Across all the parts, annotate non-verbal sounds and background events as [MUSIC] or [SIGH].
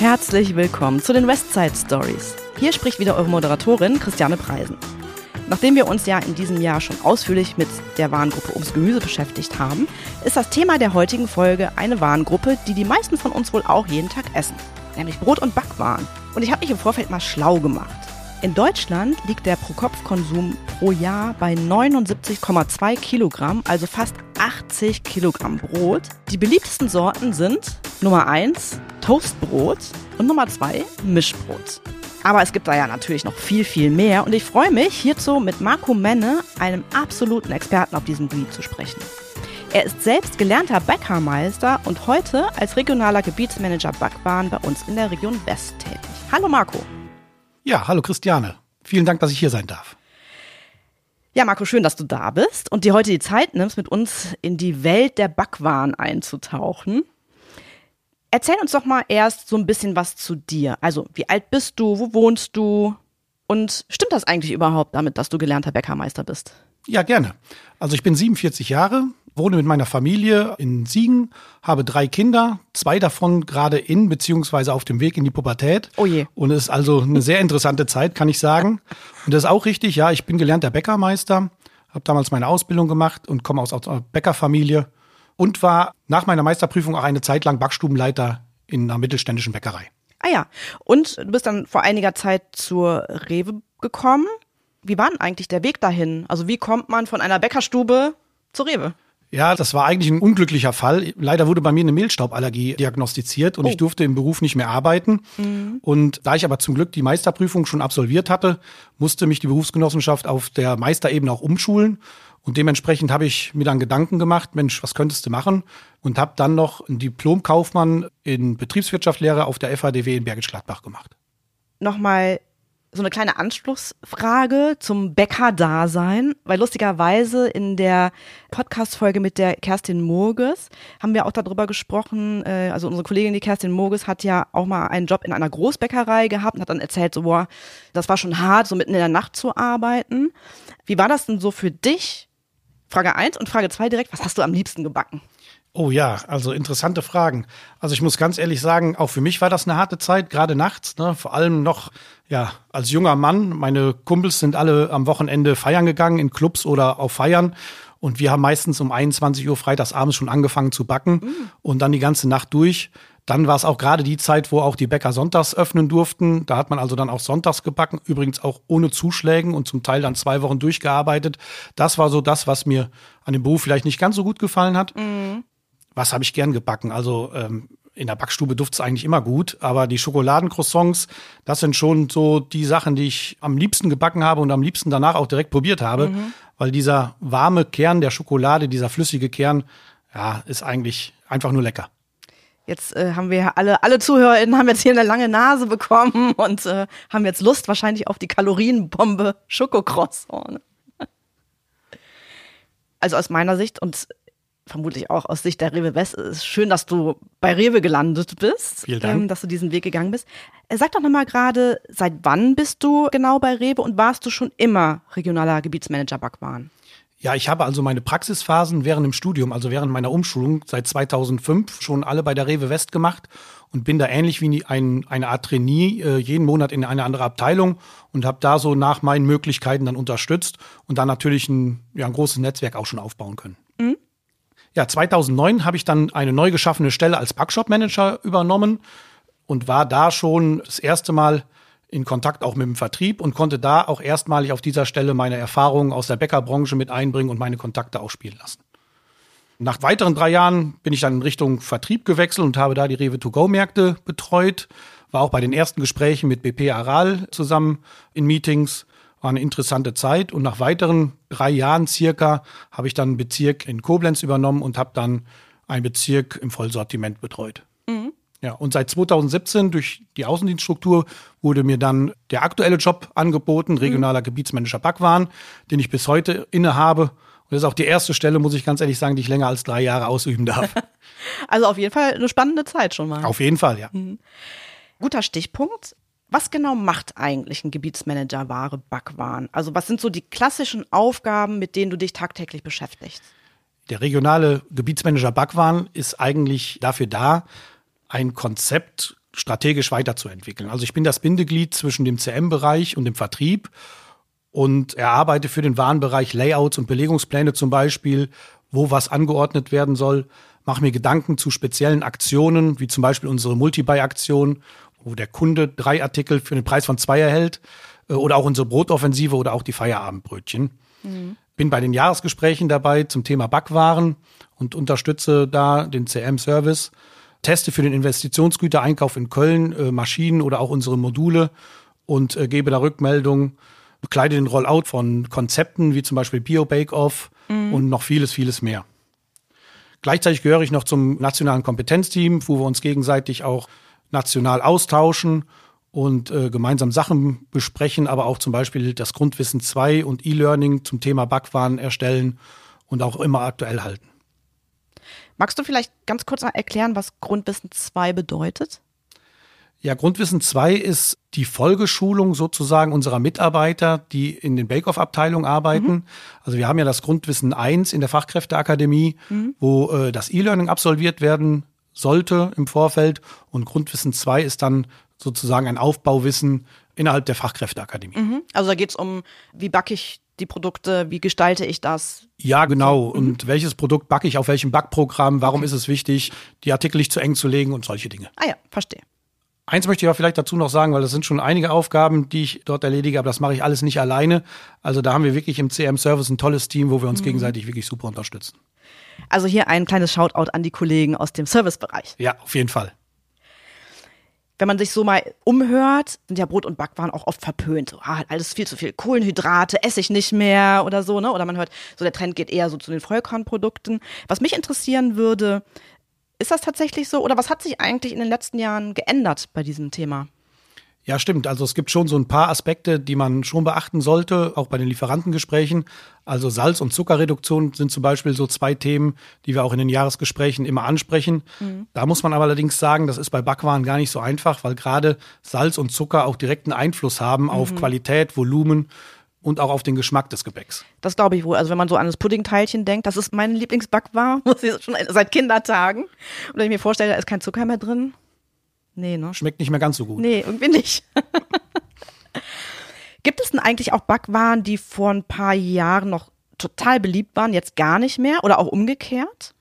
Herzlich willkommen zu den Westside Stories. Hier spricht wieder eure Moderatorin Christiane Preisen. Nachdem wir uns ja in diesem Jahr schon ausführlich mit der Warengruppe ums Gemüse beschäftigt haben, ist das Thema der heutigen Folge eine Warengruppe, die die meisten von uns wohl auch jeden Tag essen, nämlich Brot- und Backwaren. Und ich habe mich im Vorfeld mal schlau gemacht. In Deutschland liegt der Pro-Kopf-Konsum pro Jahr bei 79,2 Kilogramm, also fast 80 Kilogramm Brot. Die beliebtesten Sorten sind Nummer 1 Toastbrot und Nummer 2 Mischbrot. Aber es gibt da ja natürlich noch viel, viel mehr und ich freue mich, hierzu mit Marco Menne, einem absoluten Experten auf diesem Gebiet, zu sprechen. Er ist selbst gelernter Bäckermeister und heute als regionaler Gebietsmanager Backwaren bei uns in der Region West tätig. Hallo Marco. Ja, hallo Christiane. Vielen Dank, dass ich hier sein darf. Ja, Marco, schön, dass du da bist und dir heute die Zeit nimmst, mit uns in die Welt der Backwaren einzutauchen. Erzähl uns doch mal erst so ein bisschen was zu dir. Also, wie alt bist du? Wo wohnst du? Und stimmt das eigentlich überhaupt damit, dass du gelernter Bäckermeister bist? Ja, gerne. Also ich bin 47 Jahre, wohne mit meiner Familie in Siegen, habe drei Kinder, zwei davon gerade in beziehungsweise auf dem Weg in die Pubertät. Oh je. Und es ist also eine sehr interessante Zeit, kann ich sagen. Und das ist auch richtig, ja, ich bin gelernter Bäckermeister, habe damals meine Ausbildung gemacht und komme aus einer Bäckerfamilie und war nach meiner Meisterprüfung auch eine Zeit lang Backstubenleiter in einer mittelständischen Bäckerei. Ah ja, und du bist dann vor einiger Zeit zur Rewe gekommen. Wie war denn eigentlich der Weg dahin? Also wie kommt man von einer Bäckerstube zur Rewe? Ja, das war eigentlich ein unglücklicher Fall. Leider wurde bei mir eine Mehlstauballergie diagnostiziert und oh. ich durfte im Beruf nicht mehr arbeiten. Mhm. Und da ich aber zum Glück die Meisterprüfung schon absolviert hatte, musste mich die Berufsgenossenschaft auf der Meisterebene auch umschulen. Und dementsprechend habe ich mir dann Gedanken gemacht, Mensch, was könntest du machen? Und habe dann noch einen Diplomkaufmann in Betriebswirtschaftslehre auf der FADW in Bergisch Gladbach gemacht. Nochmal so eine kleine Anschlussfrage zum Bäcker-Dasein, weil lustigerweise in der Podcast-Folge mit der Kerstin Murges haben wir auch darüber gesprochen, äh, also unsere Kollegin, die Kerstin Murges, hat ja auch mal einen Job in einer Großbäckerei gehabt und hat dann erzählt, so, boah, das war schon hart, so mitten in der Nacht zu arbeiten. Wie war das denn so für dich? Frage eins und Frage zwei direkt, was hast du am liebsten gebacken? Oh ja, also interessante Fragen. Also ich muss ganz ehrlich sagen, auch für mich war das eine harte Zeit, gerade nachts. Ne? Vor allem noch, ja, als junger Mann. Meine Kumpels sind alle am Wochenende feiern gegangen, in Clubs oder auf Feiern. Und wir haben meistens um 21 Uhr freitags abends schon angefangen zu backen mhm. und dann die ganze Nacht durch. Dann war es auch gerade die Zeit, wo auch die Bäcker sonntags öffnen durften. Da hat man also dann auch sonntags gebacken, übrigens auch ohne Zuschlägen und zum Teil dann zwei Wochen durchgearbeitet. Das war so das, was mir an dem Beruf vielleicht nicht ganz so gut gefallen hat. Mhm was habe ich gern gebacken? Also ähm, in der Backstube duftet es eigentlich immer gut, aber die Schokoladencroissants, das sind schon so die Sachen, die ich am liebsten gebacken habe und am liebsten danach auch direkt probiert habe, mhm. weil dieser warme Kern der Schokolade, dieser flüssige Kern, ja, ist eigentlich einfach nur lecker. Jetzt äh, haben wir alle, alle ZuhörerInnen haben jetzt hier eine lange Nase bekommen und äh, haben jetzt Lust wahrscheinlich auf die Kalorienbombe Schokocroissant. Also aus meiner Sicht, und vermutlich auch aus Sicht der Rewe West, ist schön, dass du bei Rewe gelandet bist. Vielen Dank. Ähm, dass du diesen Weg gegangen bist. Äh, sag doch nochmal gerade, seit wann bist du genau bei Rewe und warst du schon immer regionaler Gebietsmanager Backwaren? Ja, ich habe also meine Praxisphasen während dem Studium, also während meiner Umschulung seit 2005 schon alle bei der Rewe West gemacht und bin da ähnlich wie ein, eine Art Trainee äh, jeden Monat in eine andere Abteilung und habe da so nach meinen Möglichkeiten dann unterstützt und dann natürlich ein, ja, ein großes Netzwerk auch schon aufbauen können. Mhm. Ja, 2009 habe ich dann eine neu geschaffene Stelle als Backshop-Manager übernommen und war da schon das erste Mal in Kontakt auch mit dem Vertrieb und konnte da auch erstmalig auf dieser Stelle meine Erfahrungen aus der Bäckerbranche mit einbringen und meine Kontakte auch spielen lassen. Nach weiteren drei Jahren bin ich dann in Richtung Vertrieb gewechselt und habe da die Rewe to go Märkte betreut, war auch bei den ersten Gesprächen mit BP Aral zusammen in Meetings war eine interessante Zeit und nach weiteren drei Jahren circa habe ich dann einen Bezirk in Koblenz übernommen und habe dann einen Bezirk im Vollsortiment betreut. Mhm. Ja, und seit 2017 durch die Außendienststruktur wurde mir dann der aktuelle Job angeboten, regionaler mhm. Gebietsmanager Backwaren, den ich bis heute innehabe. Und das ist auch die erste Stelle, muss ich ganz ehrlich sagen, die ich länger als drei Jahre ausüben darf. [LAUGHS] Also auf jeden Fall eine spannende Zeit schon mal. Auf jeden Fall, ja. Mhm. Guter Stichpunkt. Was genau macht eigentlich ein Gebietsmanager wahre Backwaren? Also was sind so die klassischen Aufgaben, mit denen du dich tagtäglich beschäftigst? Der regionale Gebietsmanager Backwaren ist eigentlich dafür da, ein Konzept strategisch weiterzuentwickeln. Also ich bin das Bindeglied zwischen dem CM-Bereich und dem Vertrieb und erarbeite für den Warenbereich Layouts und Belegungspläne zum Beispiel, wo was angeordnet werden soll, mache mir Gedanken zu speziellen Aktionen, wie zum Beispiel unsere Multi-Buy-Aktion, wo der Kunde drei Artikel für den Preis von zwei erhält, äh, oder auch unsere Brotoffensive oder auch die Feierabendbrötchen. Mhm. Bin bei den Jahresgesprächen dabei zum Thema Backwaren und unterstütze da den CM-Service. Teste für den Investitionsgütereinkauf in Köln äh, Maschinen oder auch unsere Module und äh, gebe da Rückmeldungen bekleide den Rollout von Konzepten wie zum Beispiel Bio Bake Off mhm. und noch vieles, vieles mehr. Gleichzeitig gehöre ich noch zum nationalen Kompetenzteam, wo wir uns gegenseitig auch national austauschen und äh, gemeinsam Sachen besprechen, aber auch zum Beispiel das Grundwissen 2 und E-Learning zum Thema Backwaren erstellen und auch immer aktuell halten. Magst du vielleicht ganz kurz erklären, was Grundwissen 2 bedeutet? Ja, Grundwissen 2 ist die Folgeschulung sozusagen unserer Mitarbeiter, die in den Bake-Off-Abteilungen arbeiten. Mhm. Also wir haben ja das Grundwissen 1 in der Fachkräfteakademie, mhm. wo äh, das E-Learning absolviert werden sollte im Vorfeld. Und Grundwissen 2 ist dann sozusagen ein Aufbauwissen innerhalb der Fachkräfteakademie. Mhm. Also da geht es um, wie backe ich die Produkte, wie gestalte ich das? Ja, genau. Mhm. Und welches Produkt backe ich auf welchem Backprogramm? Warum okay. ist es wichtig, die Artikel nicht zu eng zu legen und solche Dinge? Ah ja, verstehe. Eins möchte ich aber vielleicht dazu noch sagen, weil das sind schon einige Aufgaben, die ich dort erledige, aber das mache ich alles nicht alleine. Also da haben wir wirklich im CM-Service ein tolles Team, wo wir uns mhm. gegenseitig wirklich super unterstützen. Also hier ein kleines Shoutout an die Kollegen aus dem Servicebereich. Ja, auf jeden Fall. Wenn man sich so mal umhört, sind ja Brot und Backwaren auch oft verpönt. So, ah, alles viel zu viel Kohlenhydrate, esse ich nicht mehr oder so, ne? Oder man hört, so der Trend geht eher so zu den Vollkornprodukten. Was mich interessieren würde, ist das tatsächlich so oder was hat sich eigentlich in den letzten Jahren geändert bei diesem Thema? Ja, stimmt. Also es gibt schon so ein paar Aspekte, die man schon beachten sollte, auch bei den Lieferantengesprächen. Also Salz- und Zuckerreduktion sind zum Beispiel so zwei Themen, die wir auch in den Jahresgesprächen immer ansprechen. Mhm. Da muss man aber allerdings sagen, das ist bei Backwaren gar nicht so einfach, weil gerade Salz und Zucker auch direkten Einfluss haben mhm. auf Qualität, Volumen und auch auf den Geschmack des Gebäcks. Das glaube ich wohl. Also wenn man so an das Puddingteilchen denkt, das ist mein Lieblingsbackwar, [LAUGHS] muss ich schon seit Kindertagen. Und wenn ich mir vorstelle, da ist kein Zucker mehr drin. Nee, ne? Schmeckt nicht mehr ganz so gut. Nee, irgendwie nicht. [LAUGHS] Gibt es denn eigentlich auch Backwaren, die vor ein paar Jahren noch total beliebt waren, jetzt gar nicht mehr oder auch umgekehrt?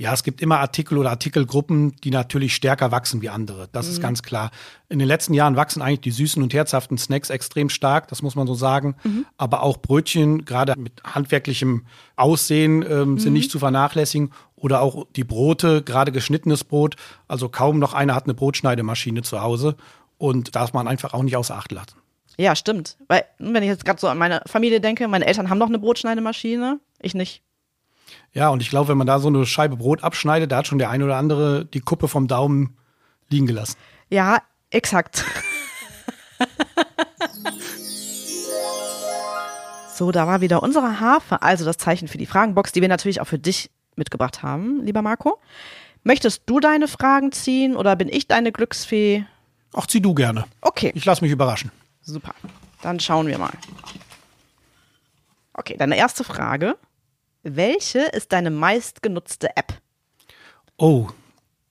Ja, es gibt immer Artikel oder Artikelgruppen, die natürlich stärker wachsen wie andere. Das mhm. ist ganz klar. In den letzten Jahren wachsen eigentlich die süßen und herzhaften Snacks extrem stark, das muss man so sagen. Mhm. Aber auch Brötchen, gerade mit handwerklichem Aussehen, ähm, mhm. sind nicht zu vernachlässigen. Oder auch die Brote, gerade geschnittenes Brot. Also kaum noch einer hat eine Brotschneidemaschine zu Hause. Und darf man einfach auch nicht außer Acht lassen. Ja, stimmt. Weil, wenn ich jetzt gerade so an meine Familie denke, meine Eltern haben noch eine Brotschneidemaschine, ich nicht. Ja, und ich glaube, wenn man da so eine Scheibe Brot abschneidet, da hat schon der eine oder andere die Kuppe vom Daumen liegen gelassen. Ja, exakt. [LAUGHS] so, da war wieder unsere Harfe, also das Zeichen für die Fragenbox, die wir natürlich auch für dich mitgebracht haben, lieber Marco. Möchtest du deine Fragen ziehen oder bin ich deine Glücksfee? Ach, zieh du gerne. Okay. Ich lasse mich überraschen. Super. Dann schauen wir mal. Okay, deine erste Frage. Welche ist deine meistgenutzte App? Oh,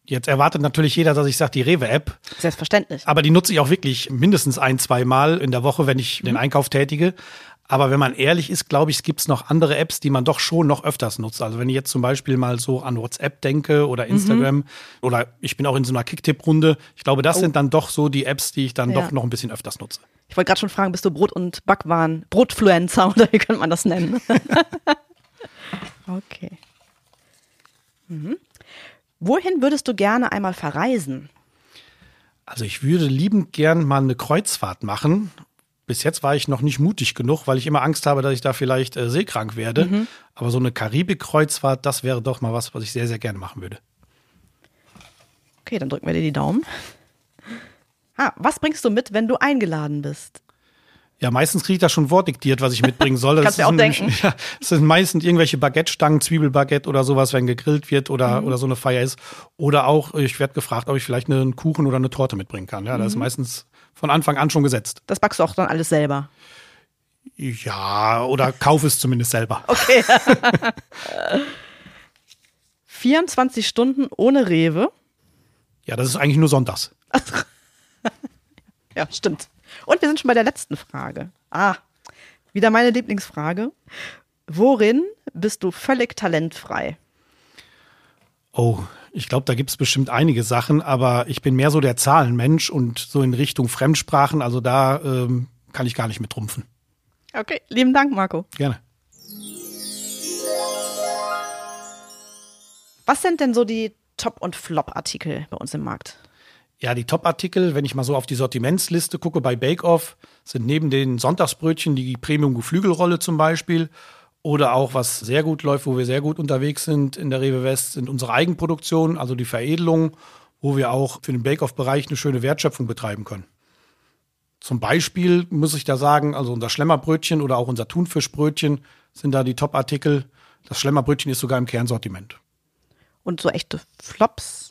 Jetzt erwartet natürlich jeder, dass ich sage, die Rewe-App. Selbstverständlich. Aber die nutze ich auch wirklich mindestens ein, zwei Mal in der Woche, wenn ich mhm. den Einkauf tätige. Aber wenn man ehrlich ist, glaube ich, gibt es noch andere Apps, die man doch schon noch öfters nutzt. Also wenn ich jetzt zum Beispiel mal so an WhatsApp denke oder mhm. Instagram mhm. oder ich bin auch in so einer Kicktipp-Runde. Ich glaube, das oh. sind dann doch so die Apps, die ich dann ja. doch noch ein bisschen öfters nutze. Ich wollte gerade schon fragen, bist du Brot- und Backwaren, Brotfluencer [LAUGHS] oder wie könnte man das nennen? [LAUGHS] Okay. Mhm. Wohin würdest du gerne einmal verreisen? Also ich würde liebend gern mal eine Kreuzfahrt machen. Bis jetzt war ich noch nicht mutig genug, weil ich immer Angst habe, dass ich da vielleicht äh, seekrank werde. Mhm. Aber so eine Karibik-Kreuzfahrt, das wäre doch mal was, was ich sehr, sehr gerne machen würde. Okay, dann drücken wir dir die Daumen. Ah, was bringst du mit, wenn du eingeladen bist? Ja, meistens kriege ich da schon vordiktiert, was ich mitbringen soll. Kannst du auch nämlich, denken. [LAUGHS] Ja, es sind meistens irgendwelche Baguette-Stangen, Zwiebelbaguette oder sowas, wenn gegrillt wird oder, mhm. oder so eine Feier ist. Oder auch, ich werde gefragt, ob ich vielleicht einen Kuchen oder eine Torte mitbringen kann. Ja, mhm. das ist mhm. meistens von Anfang an schon gesetzt. Das backst du auch dann alles selber? Ja, oder kauf es zumindest selber. Okay. [LAUGHS] 24 Stunden ohne Rewe? Ja, das ist eigentlich nur sonntags. [LAUGHS] ja, stimmt. Und wir sind schon bei der letzten Frage. Ah, wieder meine Lieblingsfrage. Worin bist du völlig talentfrei? Oh, ich glaube, da gibt es bestimmt einige Sachen, aber ich bin mehr so der Zahlenmensch und so in Richtung Fremdsprachen, also da ähm, kann ich gar nicht mit trumpfen. Okay, lieben Dank, Marco. Gerne. Was sind denn so die Top- und Flop-Artikel bei uns im Markt? Ja, die Top-Artikel, wenn ich mal so auf die Sortimentsliste gucke bei Bake Off, sind neben den Sonntagsbrötchen die Premium-Geflügelrolle zum Beispiel oder auch, was sehr gut läuft, wo wir sehr gut unterwegs sind in der Rewe West, sind unsere Eigenproduktionen, also die Veredelung, wo wir auch für den Bake-Off-Bereich eine schöne Wertschöpfung betreiben können. Zum Beispiel muss ich da sagen, also unser Schlemmerbrötchen oder auch unser Thunfischbrötchen sind da die Top-Artikel. Das Schlemmerbrötchen ist sogar im Kernsortiment. Und so echte Flops?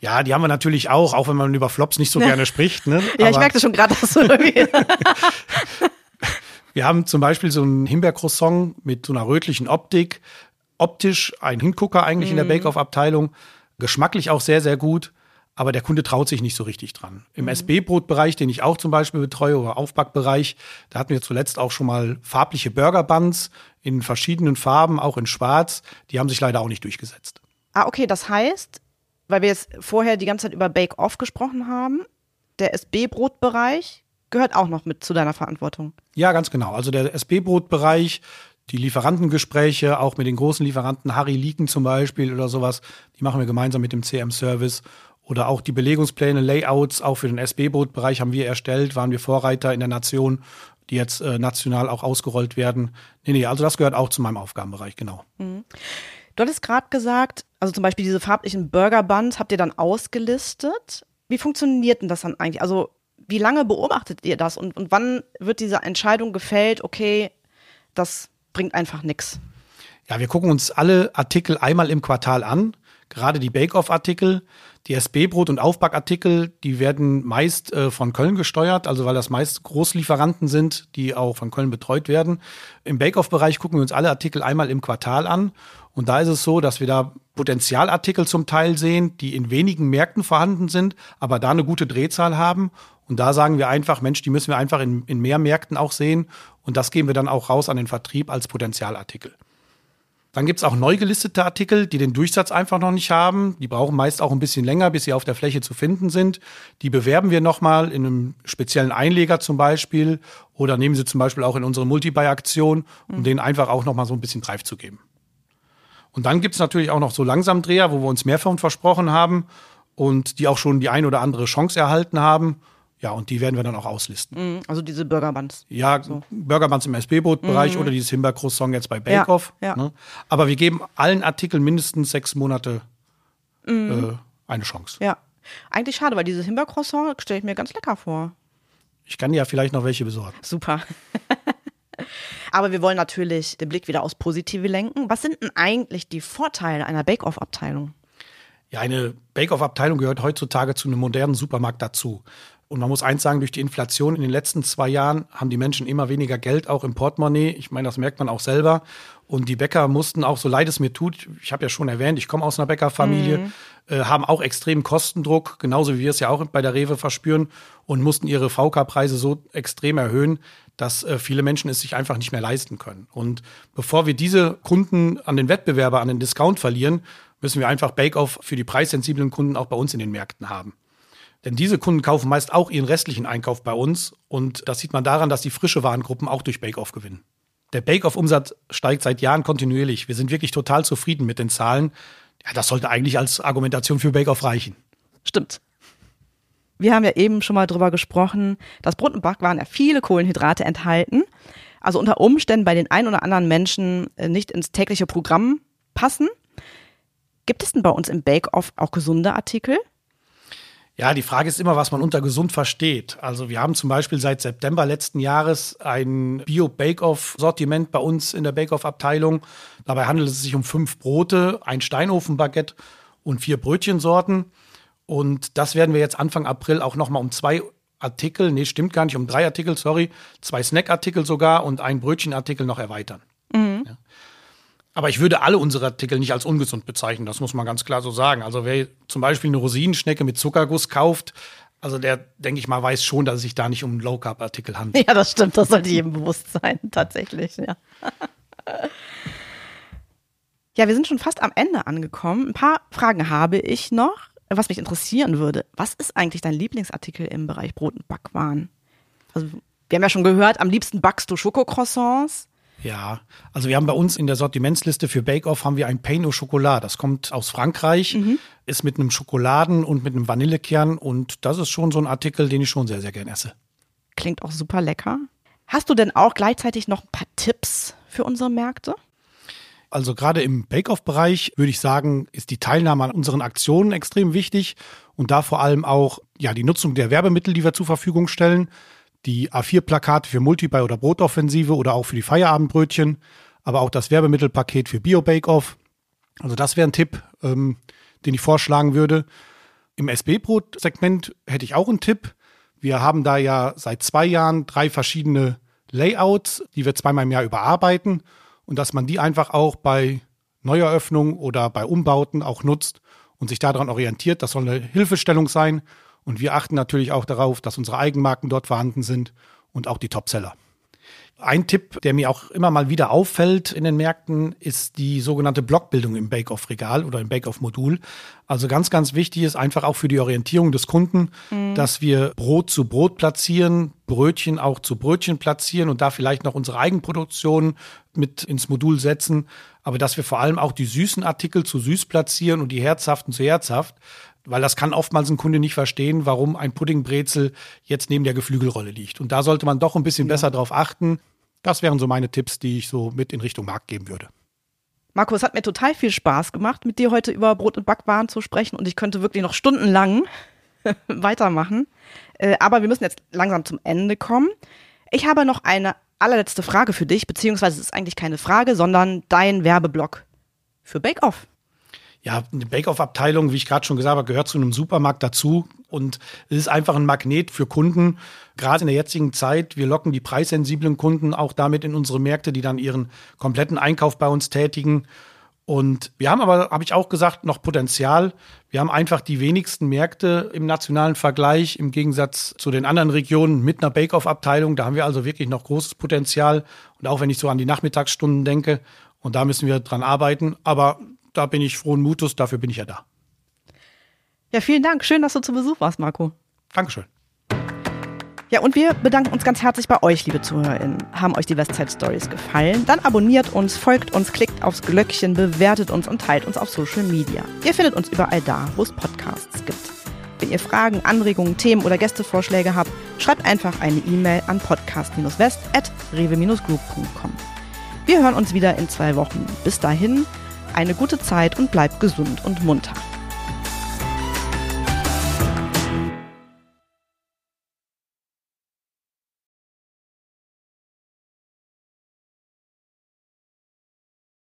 Ja, die haben wir natürlich auch, auch wenn man über Flops nicht so [LAUGHS] gerne spricht. Ne? ja, ich merkte schon gerade, dass du [LAUGHS] irgendwie Wir haben zum Beispiel so ein Himbeercroissant mit so einer rötlichen Optik. Optisch ein Hingucker eigentlich mm. in der mhm. Bake-Off-Abteilung. Geschmacklich auch sehr, sehr gut. Aber der Kunde traut sich nicht so richtig dran. Im mm. SB-Brotbereich, den ich auch zum Beispiel betreue, oder Aufbackbereich, da hatten wir zuletzt auch schon mal farbliche Burger-Buns in verschiedenen Farben, auch in schwarz. Die haben sich leider auch nicht durchgesetzt. Ah, okay. Das heißt, weil wir jetzt vorher die ganze Zeit über Bake-Off gesprochen haben, der SB-Brotbereich gehört auch noch mit zu deiner Verantwortung. Ja, ganz genau. Also der SB-Brotbereich, die Lieferantengespräche, auch mit den großen Lieferanten, Harry Lieken zum Beispiel oder sowas, die machen wir gemeinsam mit dem CM-Service. Oder auch die Belegungspläne, Layouts, auch für den SB-Brotbereich haben wir erstellt, waren wir Vorreiter in der Nation, die jetzt äh, national auch ausgerollt werden. Nee, nee, also das gehört auch zu meinem Aufgabenbereich, genau. Mhm. Du hattest gerade gesagt, also zum Beispiel diese farblichen Burger-Buns habt ihr dann ausgelistet. Wie funktioniert denn das dann eigentlich? Also wie lange beobachtet ihr das und, und wann wird diese Entscheidung gefällt, okay, das bringt einfach nichts? Ja, wir gucken uns alle Artikel einmal im Quartal an, gerade die Bake-Off-Artikel. Die SB-Brot- und Aufbackartikel, die werden meist äh, von Köln gesteuert, also weil das meist Großlieferanten sind, die auch von Köln betreut werden. Im Bake-Off-Bereich gucken wir uns alle Artikel einmal im Quartal an. Und da ist es so, dass wir da Potenzialartikel zum Teil sehen, die in wenigen Märkten vorhanden sind, aber da eine gute Drehzahl haben und da sagen wir einfach, Mensch, die müssen wir einfach in, in mehr Märkten auch sehen. Und das geben wir dann auch raus an den Vertrieb als Potenzialartikel. Dann gibt es auch neu gelistete Artikel, die den Durchsatz einfach noch nicht haben. Die brauchen meist auch ein bisschen länger, bis sie auf der Fläche zu finden sind. Die bewerben wir nochmal in einem speziellen Einleger zum Beispiel oder nehmen sie zum Beispiel auch in unsere Multibuy-Aktion, um mhm. denen einfach auch nochmal so ein bisschen Dreif zu geben. Und dann gibt es natürlich auch noch so Langsamdreher, wo wir uns mehr von versprochen haben und die auch schon die ein oder andere Chance erhalten haben. Ja, und die werden wir dann auch auslisten. Mhm, also diese Burgerbuns. Ja, so. Burgerbuns im SB-Boot-Bereich mhm. oder dieses Himbeer-Croissant jetzt bei Bake Off. Ja, ja. Ne? Aber wir geben allen Artikeln mindestens sechs Monate mhm. äh, eine Chance. Ja. Eigentlich schade, weil dieses Himbeer-Croissant stelle ich mir ganz lecker vor. Ich kann dir ja vielleicht noch welche besorgen. Super. [LAUGHS] Aber wir wollen natürlich den Blick wieder aufs Positive lenken. Was sind denn eigentlich die Vorteile einer Bake-Off-Abteilung? Ja, eine Bake-Off-Abteilung gehört heutzutage zu einem modernen Supermarkt dazu. Und man muss eins sagen, durch die Inflation in den letzten zwei Jahren haben die Menschen immer weniger Geld, auch im Portemonnaie. Ich meine, das merkt man auch selber. Und die Bäcker mussten auch, so leid es mir tut, ich habe ja schon erwähnt, ich komme aus einer Bäckerfamilie, mhm. äh, haben auch extremen Kostendruck, genauso wie wir es ja auch bei der Rewe verspüren und mussten ihre VK-Preise so extrem erhöhen, dass äh, viele Menschen es sich einfach nicht mehr leisten können. Und bevor wir diese Kunden an den Wettbewerber, an den Discount verlieren, müssen wir einfach Bake-Off für die preissensiblen Kunden auch bei uns in den Märkten haben. Denn diese Kunden kaufen meist auch ihren restlichen Einkauf bei uns und das sieht man daran, dass die frische Warengruppen auch durch Bake-Off gewinnen. Der Bake-Off-Umsatz steigt seit Jahren kontinuierlich. Wir sind wirklich total zufrieden mit den Zahlen. Ja, das sollte eigentlich als Argumentation für Bake-Off reichen. Stimmt. Wir haben ja eben schon mal drüber gesprochen, dass Brot und Backwaren ja viele Kohlenhydrate enthalten. Also unter Umständen bei den ein oder anderen Menschen äh, nicht ins tägliche Programm passen. Gibt es denn bei uns im Bake-Off auch gesunde Artikel? Ja, die Frage ist immer, was man unter gesund versteht. Also wir haben zum Beispiel seit September letzten Jahres ein Bio-Bake-Off-Sortiment bei uns in der Bake-Off-Abteilung. Dabei handelt es sich um fünf Brote, ein Steinofenbaguette und vier Brötchensorten. Und das werden wir jetzt Anfang April auch nochmal um zwei Artikel, nee, stimmt gar nicht, um drei Artikel, sorry, zwei Snack-Artikel sogar und ein Brötchenartikel noch erweitern. Aber ich würde alle unsere Artikel nicht als ungesund bezeichnen, das muss man ganz klar so sagen. Also wer zum Beispiel eine Rosinenschnecke mit Zuckerguss kauft, also der, denke ich mal, weiß schon, dass es sich da nicht um einen Low-Carb-Artikel handelt. Ja, das stimmt, das sollte jedem bewusst sein, tatsächlich, ja. ja, wir sind schon fast am Ende angekommen. Ein paar Fragen habe ich noch, was mich interessieren würde. Was ist eigentlich dein Lieblingsartikel im Bereich Brot und Backwaren? Also, wir haben ja schon gehört, am liebsten backst du Schokocroissants. Ja, also wir haben bei uns in der Sortimentsliste für Bake Off haben wir ein Pain au Chocolat. Das kommt aus Frankreich, mhm. ist mit einem Schokoladen und mit einem Vanillekern und das ist schon so ein Artikel, den ich schon sehr, sehr gern esse. Klingt auch super lecker. Hast du denn auch gleichzeitig noch ein paar Tipps für unsere Märkte? Also gerade im Bake-Off-Bereich würde ich sagen, ist die Teilnahme an unseren Aktionen extrem wichtig und da vor allem auch ja die Nutzung der Werbemittel, die wir zur Verfügung stellen die A4-Plakate für Multibuy oder Brotoffensive oder auch für die Feierabendbrötchen, aber auch das Werbemittelpaket für Bio Bake Off. Also das wäre ein Tipp, ähm, den ich vorschlagen würde. Im SB-Brot-Segment hätte ich auch einen Tipp. Wir haben da ja seit zwei Jahren drei verschiedene Layouts, die wir zweimal im Jahr überarbeiten und dass man die einfach auch bei Neueröffnungen oder bei Umbauten auch nutzt und sich daran orientiert. Das soll eine Hilfestellung sein und wir achten natürlich auch darauf, dass unsere Eigenmarken dort vorhanden sind und auch die Topseller. Ein Tipp, der mir auch immer mal wieder auffällt in den Märkten, ist die sogenannte Blockbildung im Bake-Off-Regal oder im Bake-Off-Modul. Also ganz, ganz wichtig ist einfach auch für die Orientierung des Kunden, mhm. dass wir Brot zu Brot platzieren, Brötchen auch zu Brötchen platzieren und da vielleicht noch unsere Eigenproduktion mit ins Modul setzen. Aber dass wir vor allem auch die süßen Artikel zu süß platzieren und die herzhaften zu herzhaft, weil das kann oftmals ein Kunde nicht verstehen, warum ein Puddingbrezel jetzt neben der Geflügelrolle liegt. Und da sollte man doch ein bisschen ja. besser drauf achten. Das wären so meine Tipps, die ich so mit in Richtung Markt geben würde. Marco, es hat mir total viel Spaß gemacht, mit dir heute über Brot- und Backwaren zu sprechen und ich könnte wirklich noch stundenlang [LAUGHS] weitermachen. Äh, aber wir müssen jetzt langsam zum Ende kommen. Ich habe noch eine allerletzte Frage für dich, beziehungsweise es ist eigentlich keine Frage, sondern dein Werbeblock für Bake Off ja, eine Bake-Off-Abteilung, wie ich gerade schon gesagt habe, gehört zu einem Supermarkt dazu. Und es ist einfach ein Magnet für Kunden, gerade in der jetzigen Zeit. Wir locken die preissensiblen Kunden auch damit in unsere Märkte, die dann ihren kompletten Einkauf bei uns tätigen. Und wir haben aber, habe ich auch gesagt, noch Potenzial. Wir haben einfach die wenigsten Märkte im nationalen Vergleich im Gegensatz zu den anderen Regionen mit einer Bake-Off-Abteilung. Da haben wir also wirklich noch großes Potenzial. Und auch wenn ich so an die Nachmittagsstunden denke, und da müssen wir dran arbeiten. Aber da bin ich frohen Mutes, dafür bin ich ja da. Ja, vielen Dank. Schön, dass du zu Besuch warst, Marco. Dankeschön. Ja, und wir bedanken uns ganz herzlich bei euch, liebe ZuhörerInnen. Haben euch die Westside Stories gefallen? Dann abonniert uns, folgt uns, klickt aufs Glöckchen, bewertet uns und teilt uns auf Social Media. Ihr findet uns überall da, wo es Podcasts gibt. Wenn ihr Fragen, Anregungen, Themen oder Gästevorschläge habt, schreibt einfach eine E-Mail an podcast-west.rewe-group.com. Wir hören uns wieder in zwei Wochen. Bis dahin, eine gute Zeit und bleibt gesund und munter.